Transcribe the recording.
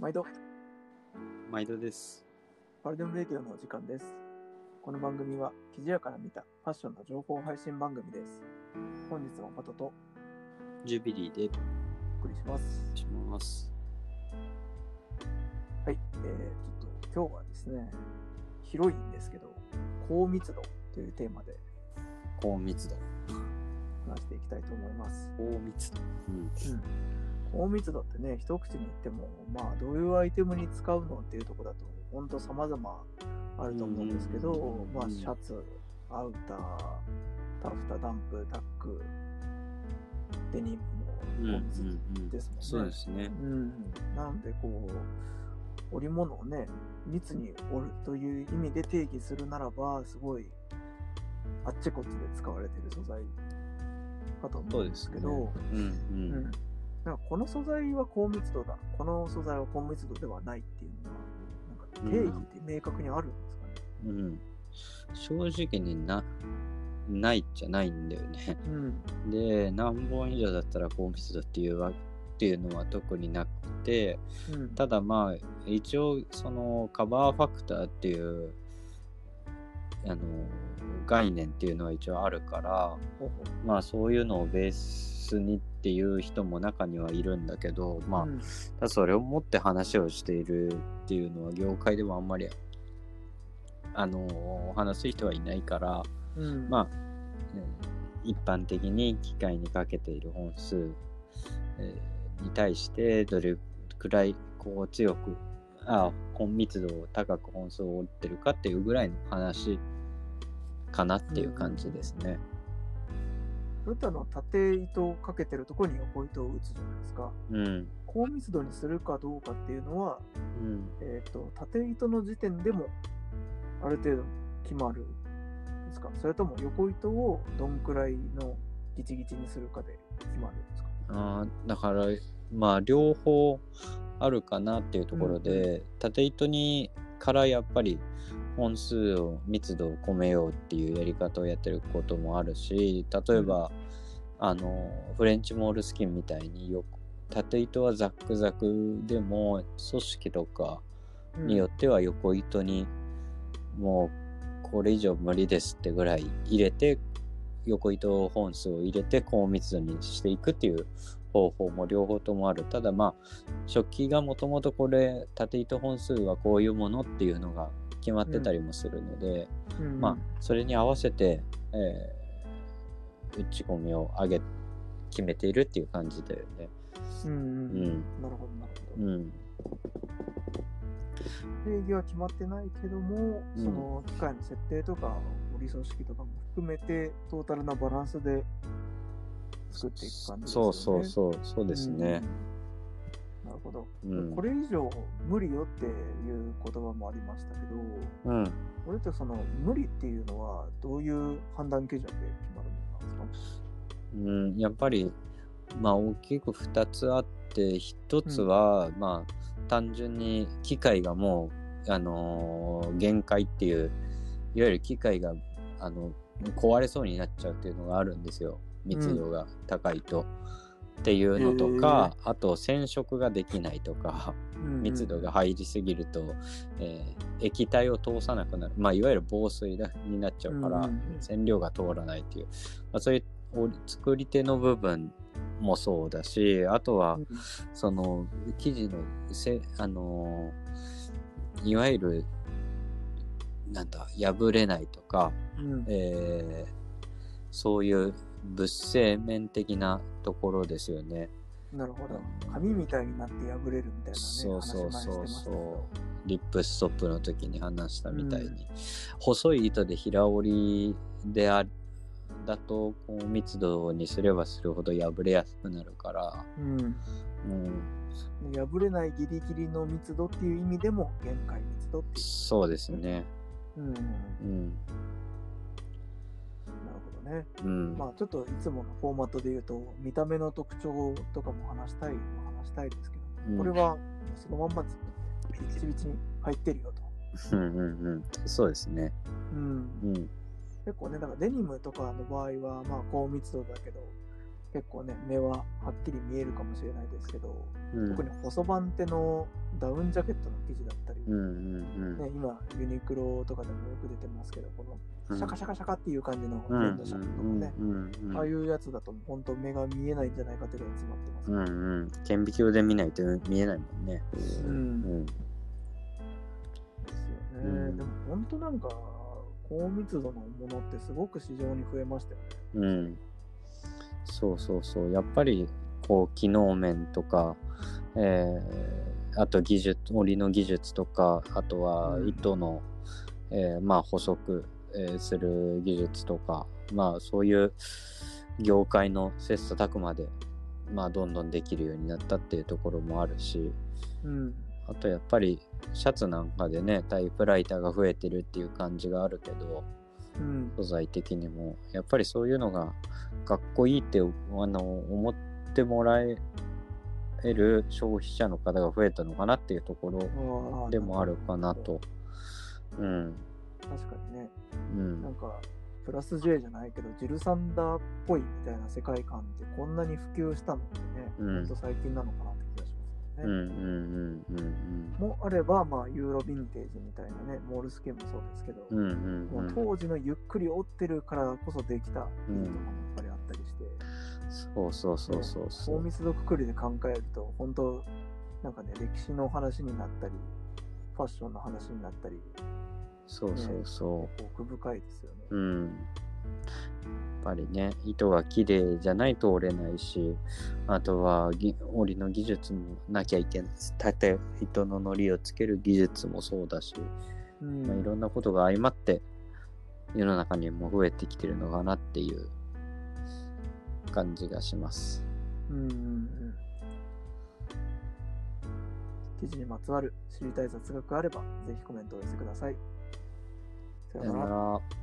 毎度、毎度です。パルデムレディオのお時間です。この番組は、記事屋から見たファッションの情報配信番組です。本日もパトとジュビリーでお送りします。します。はい、えー、ちょっと今日はですね、広いんですけど、高密度というテーマで高密度。話していきたいと思います。高密度。うん。うん、高密度ってね、一口に言っても、まあ、どういうアイテムに使うのっていうところだと、本当様々あると思うんですけど、うんまあ、シャツ、アウター、タフタ、ダンプ、タック、デニムうんも高密度うんですもんね。そうですね。うん、なのでこう織物をね密に織るという意味で定義するならばすごいあっちこっちで使われている素材かと思うんですけどそううんううんん。なんかこの素材は高密度だこの素材は高密度ではないっていうのはなんか定義って明確にあるんですかね。うん。正直にな、ないっちゃないんだよね。うんで、何本以上だったら高密度っていうわっていうのは特になくて、うんただまあ、一応、そのカバーファクターっていう、あの、概念っていうのは一応あるから、まあそういうのをベースにっていう人も中にはいるんだけど、まあ、それを持って話をしているっていうのは業界でもあんまり、あの、話す人はいないから、うん。まあ、えー一般的に機械にかけている本数、えーに対してどれくらいこう強く、あ高密度を高く本数を折ってるかっていうぐらいの話かなっていう感じですね。それの縦糸をかけてるところに横糸を打つじゃないですか。うん。高密度にするかどうかっていうのはうん。えー、と縦糸の時点でもある程度決まるんですか？それとも横糸をどんくらいのギチギチにするかで決まるんですか？あーだからまあ両方あるかなっていうところで、縦糸にからやっぱり本数を密度を込めようっていうやり方をやってることもあるし例えば、あのフレンチモールスキンみたいによ縦糸はザックザクでも組織とかによっては横糸にもうこれ以上無理ですってぐらい入れて横糸本数を入れて高密度にしていくっていう方法も両方ともある。ただまあ食器がもともとこれ縦糸本数はこういうものっていうのが決まってたりもするので、うん、うん。まあそれに合わせて、えー打ち込みを上げ決めているっていう感じだよね。うんうんうん。なるほどなるほど、うん。定義は決まってないけども、うん。その機械の設定とか織り組織とかも含めてトータルなバランスで作っていく感じですよね。そうそうそうそうですね。うんほど、うん。これ以上無理よっていう言葉もありましたけどうん。これってその無理っていうのはどういう判断基準で決まるものなんですか？うん、やっぱり、まあ、大きく2つあって1つは、まあ単純に機械がもう、あのー限界っていういわゆる機械があの壊れそうになっちゃうっていうのがあるんですよ。密度が高いと。っていうのとか、あと染色ができないとか密度が入りすぎると、えー液体を通さなくなる、まあ、いわゆる防水だになっちゃうから、染料が通らないっていう、まあ、そういう作り手の部分もそうだしあとはうん。その生地のせあのーいわゆるなんだ破れないとか、うん。えーそういう物性面的なところですよね。なるほど。紙みたいになって破れるみたいなねそうそうそう話前してましたけどリップストップの時に話したみたいに、うん。細い糸で平織りであだとこう密度にすればするほど破れやすくなるから、うん。うん、破れないギリギリの密度っていう意味でも限界密度っていそうですね。う、うん、うんね。うん。まあちょっといつものフォーマットで言うと見た目の特徴とかも話したいは話したいですけど、うん。これはそのまんまビチビチに入ってるよと、うんうんうん。そうですね。うん。うん。結構ねだからデニムとかの場合はまあ高密度だけど結構ね、目ははっきり見えるかもしれないですけど、うん。特に細番手のダウンジャケットの生地だったり、うんうんね、今、ユニクロとかでもよく出てますけど、こうん。のシャカシャカシャカっていう感じのうん粘土シャツとかね、うんうんああいうやつだと本当目が見えないんじゃないかっていうぐらい詰まってます。うんうん。顕微鏡で見ないと見えないもんね。うん。うん。ですよね。うん。でも本当なんか、高密度のものってすごく市場に増えましたよね。うんそうそうそうやっぱりこう機能面とかえーあと技術織りの技術とかあとはうん糸の、えーまあ細く、えーする技術とかまあそういう業界の切磋琢磨でまあどんどんできるようになったっていうところもあるしうん。あとやっぱりシャツなんかでねタイプライターが増えてるっていう感じがあるけどうん。素材的にもやっぱりそういうのがかっこいいってあの思ってもらえる消費者の方が増えたのかなっていうところでもあるかなと。うん。確かにね。うんなんか、プラス J じゃないけど、ジルサンダーっぽいみたいな世界観ってこんなに普及したのってね、うんほんと最近なのかなって気がしね。んうんうんもあれば、まあ、ユーロヴィンテージみたいなね、モールスケもそうですけど、うんうんもう当時のゆっくり折ってるからこそできたうん意味とかもやっぱりあったりして、そうそうそうそうそう。高密度くくりで考えると、本当なんかね、歴史の話になったり、ファッションの話になったり、そうそうそ奥深いですよね。う。うん。やっぱりね、糸が綺麗じゃないと折れないし、あとはぎ織りの技術もなきゃいけない。縦糸の糊をつける技術もそうだし、うんまあ、いろんなことが相まって世の中にも増えてきてるのかなっていう感じがします。うんうんうん。記事にまつわる知りたい雑学があれば、ぜひコメントをお寄せください。さよな。ら。